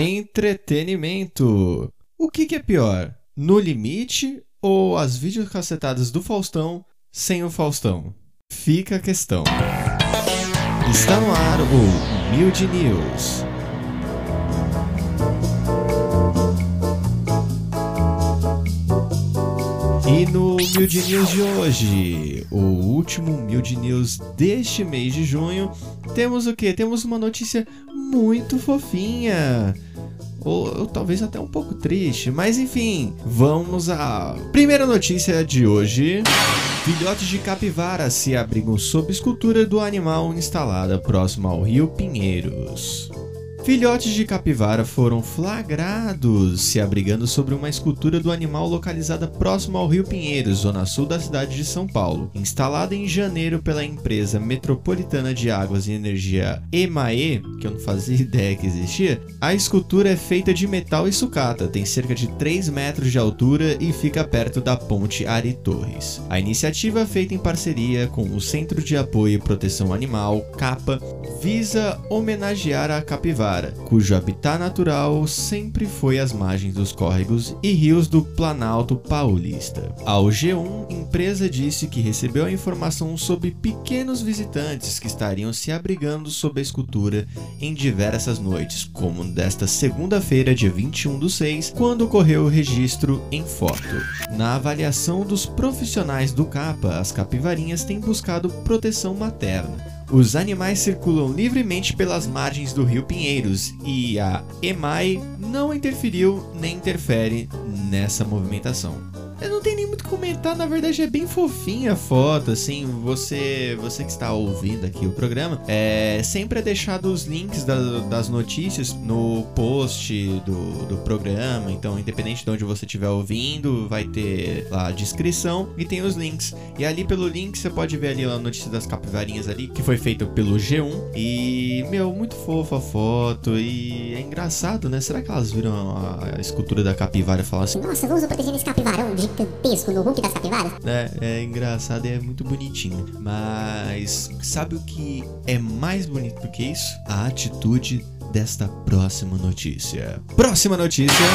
Entretenimento. O que, que é pior? No limite ou as videocassetadas do Faustão sem o Faustão? Fica a questão. Está no ar o Mild News. E no Mild News de hoje, o último Mild News deste mês de junho, temos o que? Temos uma notícia muito fofinha. Ou, ou, talvez até um pouco triste, mas enfim, vamos à primeira notícia de hoje. Filhotes de capivara se abrigam sob escultura do animal instalada próximo ao rio Pinheiros. Filhotes de capivara foram flagrados se abrigando sobre uma escultura do animal localizada próximo ao Rio Pinheiros, zona sul da cidade de São Paulo. Instalada em janeiro pela empresa metropolitana de águas e energia EMAE, que eu não fazia ideia que existia, a escultura é feita de metal e sucata, tem cerca de 3 metros de altura e fica perto da ponte Ari Torres. A iniciativa, feita em parceria com o Centro de Apoio e Proteção Animal, CAPA, visa homenagear a capivara cujo habitat natural sempre foi as margens dos córregos e rios do Planalto Paulista. Ao G1, empresa disse que recebeu a informação sobre pequenos visitantes que estariam se abrigando sob a escultura em diversas noites, como desta segunda-feira, dia 21 do 6, quando ocorreu o registro em foto. Na avaliação dos profissionais do CAPA, as capivarinhas têm buscado proteção materna. Os animais circulam livremente pelas margens do rio Pinheiros e a EMAI não interferiu nem interfere nessa movimentação. Não muito comentar, na verdade é bem fofinha a foto, assim, você você que está ouvindo aqui o programa, é sempre é deixado os links da, das notícias no post do, do programa, então independente de onde você estiver ouvindo, vai ter lá a descrição e tem os links. E ali pelo link você pode ver ali a notícia das capivarinhas ali, que foi feita pelo G1 e, meu, muito fofa a foto e é engraçado, né? Será que elas viram a, a escultura da capivara e falaram assim, nossa, vamos proteger esse capivarão Hulk das capivaras? É, é engraçado e é muito bonitinho. Mas sabe o que é mais bonito do que isso? A atitude desta próxima notícia. Próxima notícia: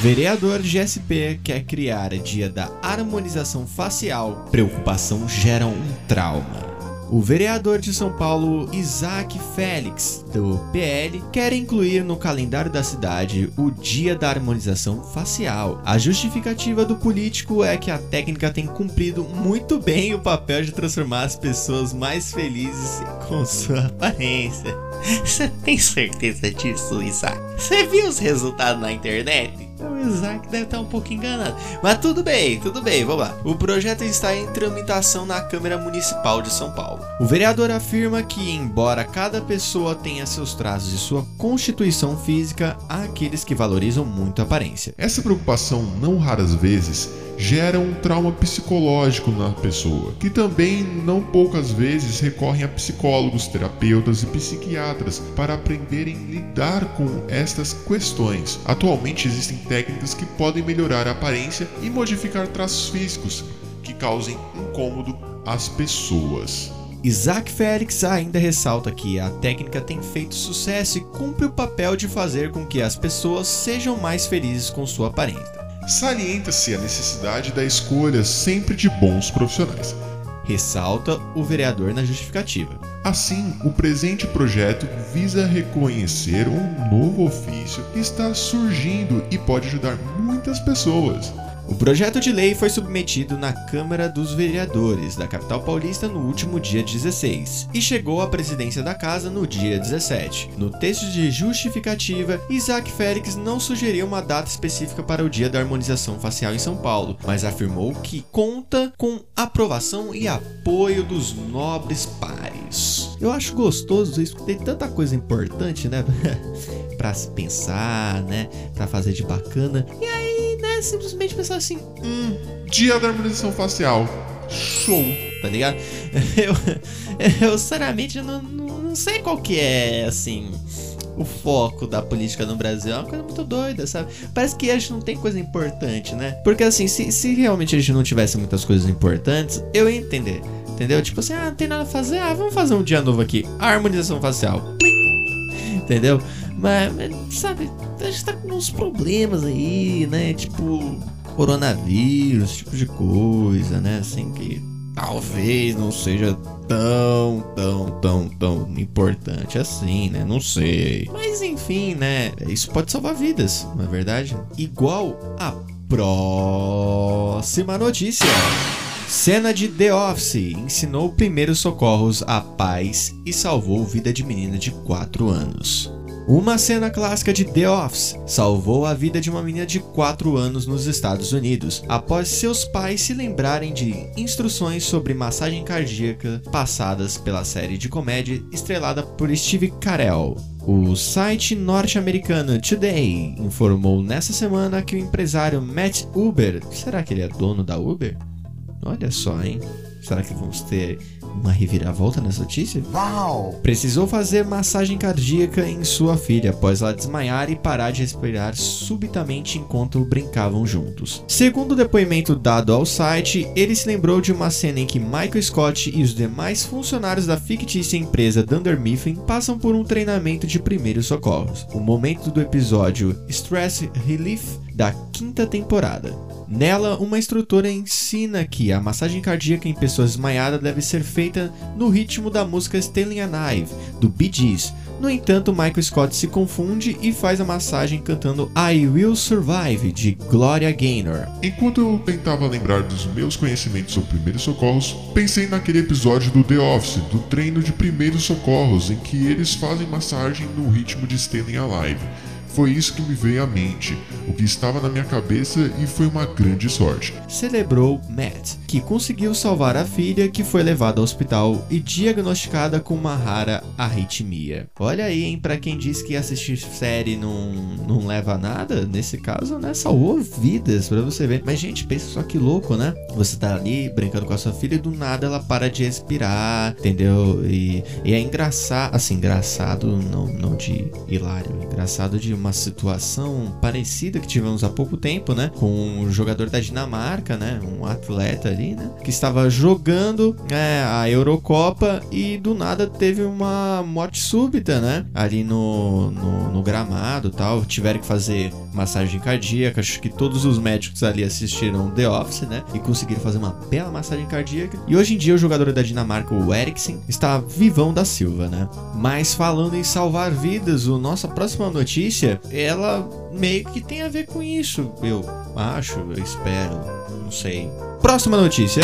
vereador de SP quer criar dia da harmonização facial. Preocupação gera um trauma. O vereador de São Paulo, Isaac Félix, do PL, quer incluir no calendário da cidade o Dia da Harmonização Facial. A justificativa do político é que a técnica tem cumprido muito bem o papel de transformar as pessoas mais felizes com sua aparência. Você tem certeza disso, Isaac? Você viu os resultados na internet? O Isaac deve estar um pouco enganado. Mas tudo bem, tudo bem, vamos lá. O projeto está em tramitação na Câmara Municipal de São Paulo. O vereador afirma que, embora cada pessoa tenha seus traços e sua constituição física, há aqueles que valorizam muito a aparência. Essa preocupação, não raras vezes, gera um trauma psicológico na pessoa, que também não poucas vezes recorrem a psicólogos, terapeutas e psiquiatras para aprenderem a lidar com estas questões. Atualmente existem técnicas que podem melhorar a aparência e modificar traços físicos que causem incômodo às pessoas. Isaac Félix ainda ressalta que a técnica tem feito sucesso e cumpre o papel de fazer com que as pessoas sejam mais felizes com sua aparência. Salienta-se a necessidade da escolha sempre de bons profissionais. Ressalta o vereador na justificativa. Assim, o presente projeto visa reconhecer um novo ofício que está surgindo e pode ajudar muitas pessoas. O projeto de lei foi submetido na Câmara dos Vereadores da capital paulista no último dia 16 e chegou à presidência da casa no dia 17. No texto de justificativa, Isaac Félix não sugeriu uma data específica para o dia da harmonização facial em São Paulo, mas afirmou que conta com aprovação e apoio dos nobres pares. Eu acho gostoso isso, tem tanta coisa importante, né? para se pensar, né? Para fazer de bacana. E aí simplesmente pensar assim: hum, dia da harmonização facial. Show. Tá ligado? Eu, eu sinceramente não, não, não sei qual que é, assim o foco da política no Brasil. É uma coisa muito doida, sabe? Parece que a gente não tem coisa importante, né? Porque assim, se, se realmente a gente não tivesse muitas coisas importantes, eu ia entender. Entendeu? Tipo assim, ah, não tem nada a fazer, ah, vamos fazer um dia novo aqui. Harmonização facial. Entendeu? Mas, sabe, a gente tá com uns problemas aí, né? Tipo, coronavírus, tipo de coisa, né? Assim que talvez não seja tão, tão, tão, tão importante assim, né? Não sei. Mas enfim, né? Isso pode salvar vidas, não é verdade? Igual a próxima notícia. Cena de The Office ensinou primeiros socorros a pais e salvou vida de menina de 4 anos. Uma cena clássica de The Office salvou a vida de uma menina de 4 anos nos Estados Unidos, após seus pais se lembrarem de instruções sobre massagem cardíaca passadas pela série de comédia estrelada por Steve Carell. O site norte-americano Today informou nessa semana que o empresário Matt Uber, será que ele é dono da Uber? Olha só, hein? Será que vamos ter uma reviravolta nessa notícia? Uau! Precisou fazer massagem cardíaca em sua filha após ela desmaiar e parar de respirar subitamente enquanto brincavam juntos. Segundo o depoimento dado ao site, ele se lembrou de uma cena em que Michael Scott e os demais funcionários da fictícia empresa Dunder Mifflin passam por um treinamento de primeiros socorros. O momento do episódio Stress Relief da quinta temporada. Nela, uma instrutora ensina que a massagem cardíaca em pessoas desmaiadas deve ser feita no ritmo da música Stealing a Knife, do Bee Gees. No entanto, Michael Scott se confunde e faz a massagem cantando I Will Survive, de Gloria Gaynor. Enquanto eu tentava lembrar dos meus conhecimentos sobre primeiros socorros, pensei naquele episódio do The Office, do treino de primeiros socorros, em que eles fazem massagem no ritmo de Staying Alive. Foi isso que me veio à mente, o que estava na minha cabeça e foi uma grande sorte. Celebrou Matt, que conseguiu salvar a filha que foi levada ao hospital e diagnosticada com uma rara arritmia. Olha aí, hein, pra quem diz que assistir série não, não leva a nada, nesse caso, né, salvou vidas pra você ver. Mas, gente, pensa só que louco, né? Você tá ali brincando com a sua filha e do nada ela para de respirar, entendeu? E, e é engraçado, assim, engraçado, não, não de hilário, engraçado de uma situação parecida que tivemos há pouco tempo, né? Com um jogador da Dinamarca, né? Um atleta ali, né? Que estava jogando é, a Eurocopa e do nada teve uma morte súbita, né? Ali no, no, no gramado tal. Tiveram que fazer massagem cardíaca. Acho que todos os médicos ali assistiram The Office, né? E conseguiram fazer uma bela massagem cardíaca. E hoje em dia o jogador da Dinamarca, o Eriksen, está vivão da Silva, né? Mas falando em salvar vidas, a nossa próxima notícia, ela meio que tem a ver com isso. Eu acho, eu espero, não sei. Próxima notícia.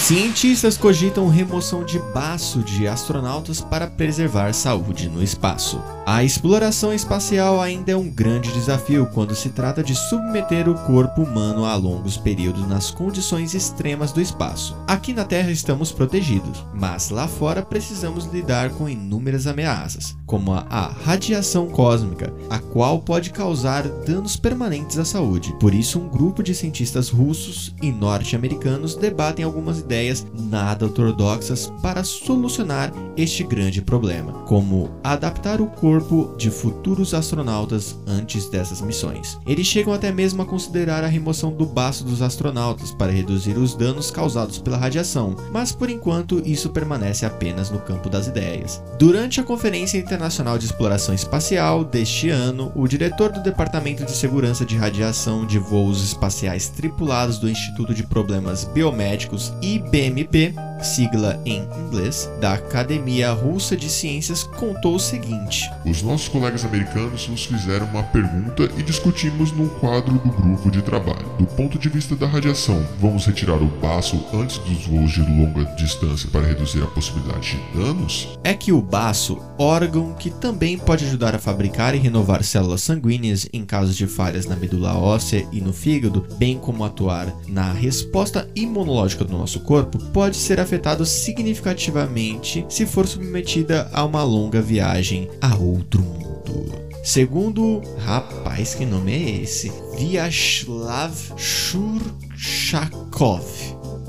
Cientistas cogitam remoção de baço de astronautas para preservar saúde no espaço. A exploração espacial ainda é um grande desafio quando se trata de submeter o corpo humano a longos períodos nas condições extremas do espaço. Aqui na Terra estamos protegidos, mas lá fora precisamos lidar com inúmeras ameaças, como a, radiação cósmica, a qual pode causar danos permanentes à saúde. Por isso, um grupo de cientistas russos e norte-americanos debatem algumas ideias nada ortodoxas para solucionar este grande problema, como adaptar o corpo de futuros astronautas antes dessas missões. Eles chegam até mesmo a considerar a remoção do baço dos astronautas para reduzir os danos causados pela radiação, mas por enquanto isso permanece apenas no campo das ideias. Durante a Conferência Internacional de Exploração Espacial deste ano, o diretor do Departamento de Segurança de Radiação de Voos Espaciais Tripulados do Instituto de Problemas Biomédicos IBMP sigla em inglês, da Academia Russa de Ciências, contou o seguinte: Os nossos colegas americanos nos fizeram uma pergunta e discutimos num quadro do grupo de trabalho. Do ponto de vista da radiação, vamos retirar o baço antes dos voos de longa distância para reduzir a possibilidade de danos? É que o baço, órgão que também pode ajudar a fabricar e renovar células sanguíneas em caso de falhas na medula óssea e no fígado, bem como atuar na resposta imunológica do nosso corpo, pode ser afetado significativamente se for submetida a uma longa viagem a outro mundo. Segundo, rapaz, que nome é esse? Vyacheslav Shurchakov.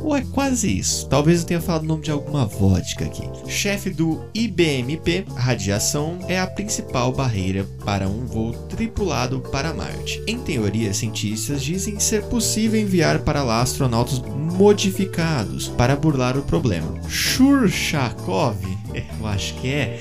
Ou é quase isso. Talvez eu tenha falado o nome de alguma vodka aqui. Chefe do IBMP, radiação é a principal barreira para um voo tripulado para Marte. Em teoria, cientistas dizem ser possível enviar para lá astronautas modificados para burlar o problema. Shurchakov, eu acho que é,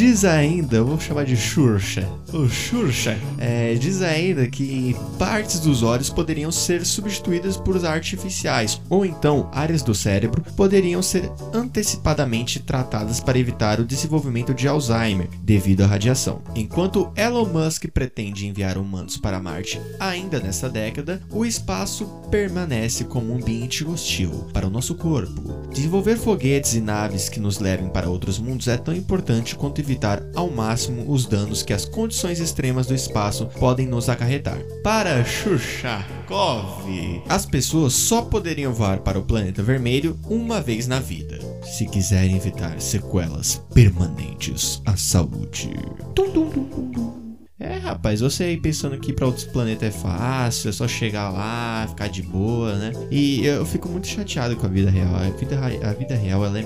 Diz ainda, vou chamar de Xuxa. O Xuxa é, diz ainda que partes dos olhos poderiam ser substituídas por artificiais, ou então áreas do cérebro poderiam ser antecipadamente tratadas para evitar o desenvolvimento de Alzheimer devido à radiação. Enquanto Elon Musk pretende enviar humanos para Marte ainda nessa década, o espaço permanece como um ambiente hostil para o nosso corpo. Desenvolver foguetes e naves que nos levem para outros mundos é tão importante quanto evitar ao máximo os danos que as condições extremas do espaço podem nos acarretar. Para Xuxakov, as pessoas só poderiam voar para o planeta vermelho uma vez na vida, se quiserem evitar sequelas permanentes à saúde. Tum, tum, tum. É, rapaz, você aí pensando que para outros planetas é fácil, é só chegar lá, ficar de boa, né? E eu fico muito chateado com a vida real. A vida, a vida real ela é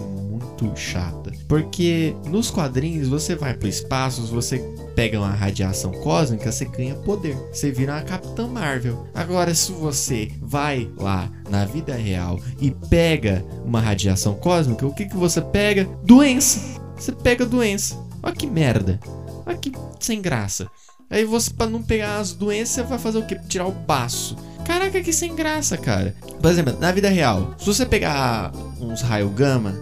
muito chata. Porque nos quadrinhos você vai pro espaço, você pega uma radiação cósmica, você ganha poder. Você vira uma Capitã Marvel. Agora, se você vai lá na vida real e pega uma radiação cósmica, o que, que você pega? Doença. Você pega doença. Olha que merda. Olha que sem graça. Aí você, pra não pegar as doenças, você vai fazer o quê? Tirar o baço. Caraca, que sem graça, cara. Por exemplo, na vida real, se você pegar uns raio gama,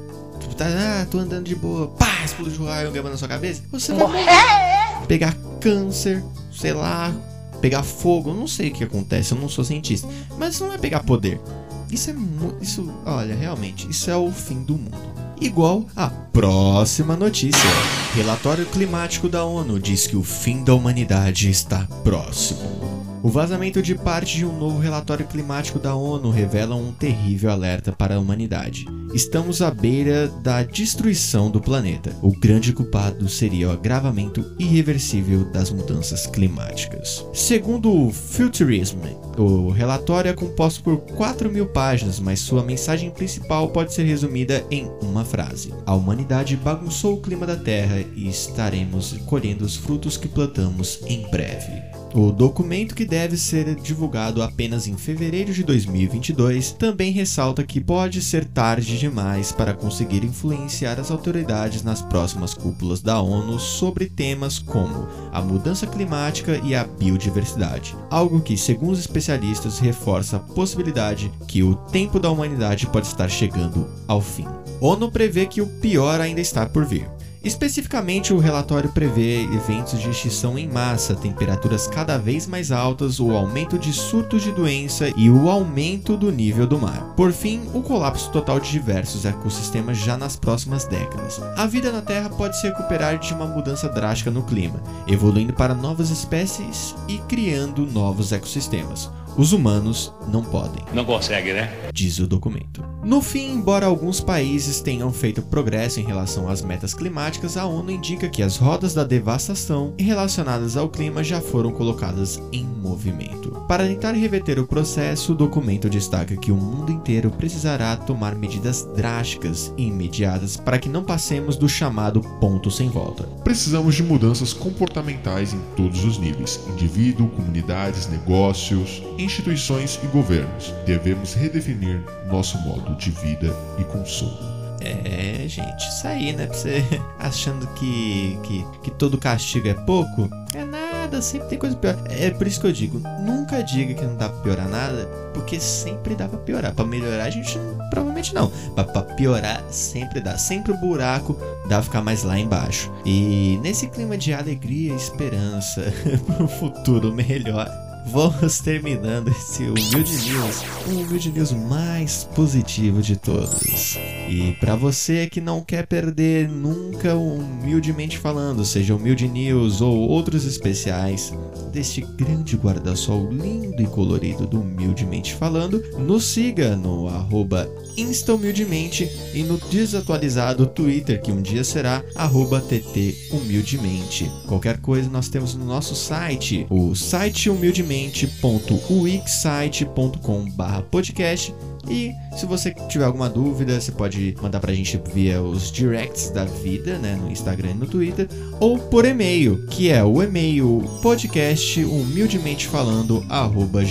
tipo, tá, ah, tô andando de boa, pá, explode um raio gama na sua cabeça, você vai morrer. Pegar câncer, sei lá, pegar fogo, eu não sei o que acontece, eu não sou cientista. Mas isso não é pegar poder. Isso é muito. Isso, olha, realmente, isso é o fim do mundo igual à próxima notícia. Relatório climático da ONU diz que o fim da humanidade está próximo. O vazamento de parte de um novo relatório climático da ONU revela um terrível alerta para a humanidade. Estamos à beira da destruição do planeta. O grande culpado seria o agravamento irreversível das mudanças climáticas. Segundo o Futurism, o relatório é composto por 4 mil páginas, mas sua mensagem principal pode ser resumida em uma frase: A humanidade bagunçou o clima da Terra e estaremos colhendo os frutos que plantamos em breve. O documento, que deve ser divulgado apenas em fevereiro de 2022, também ressalta que pode ser tarde demais para conseguir influenciar as autoridades nas próximas cúpulas da ONU sobre temas como a mudança climática e a biodiversidade, algo que, segundo os especialistas, reforça a possibilidade que o tempo da humanidade pode estar chegando ao fim. ONU prevê que o pior ainda está por vir. Especificamente, o relatório prevê eventos de extinção em massa, temperaturas cada vez mais altas, o aumento de surtos de doença e o aumento do nível do mar. Por fim, o colapso total de diversos ecossistemas já nas próximas décadas. A vida na Terra pode se recuperar de uma mudança drástica no clima, evoluindo para novas espécies e criando novos ecossistemas. Os humanos não podem. Não consegue, né? Diz o documento. No fim, embora alguns países tenham feito progresso em relação às metas climáticas, a ONU indica que as rodas da devastação relacionadas ao clima já foram colocadas em movimento. Para tentar reverter o processo, o documento destaca que o mundo inteiro precisará tomar medidas drásticas e imediatas para que não passemos do chamado ponto sem volta. Precisamos de mudanças comportamentais em todos os níveis: indivíduo, comunidades, negócios, instituições e governos. Devemos redefinir nosso modo de vida e consumo. É, gente, isso aí, né? Pra você achando que, que, que todo castigo é pouco, é nada, sempre tem coisa pior. É por isso que eu digo, nunca diga que não dá pra piorar nada, porque sempre dá pra piorar. Pra melhorar, a gente não, provavelmente não. Mas pra piorar, sempre dá. Sempre o buraco dá pra ficar mais lá embaixo. E nesse clima de alegria e esperança pro futuro melhor, vamos terminando esse Humilde News, o Humilde News mais positivo de todos. E para você que não quer perder nunca o Humildemente Falando, seja Humilde News ou outros especiais deste grande guarda-sol lindo e colorido do Humildemente Falando, nos siga no arroba instahumildemente e no desatualizado Twitter, que um dia será arroba tt humildemente. Qualquer coisa nós temos no nosso site, o site humildemente.wixsite.com podcast e se você tiver alguma dúvida, você pode mandar pra gente via os directs da vida, né, no Instagram e no Twitter, ou por e-mail, que é o e-mail podcast humildemente falando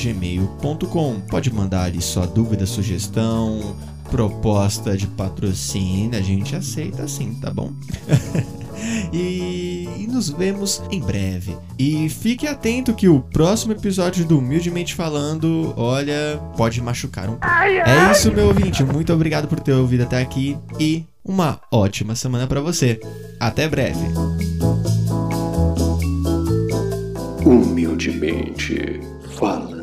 gmail.com. Pode mandar ali sua dúvida, sugestão, proposta de patrocínio, a gente aceita sim, tá bom? E, e nos vemos em breve. E fique atento que o próximo episódio do Humildemente Falando, olha, pode machucar um pouco. É isso, meu ouvinte. Muito obrigado por ter ouvido até aqui e uma ótima semana para você. Até breve. Humildemente falando.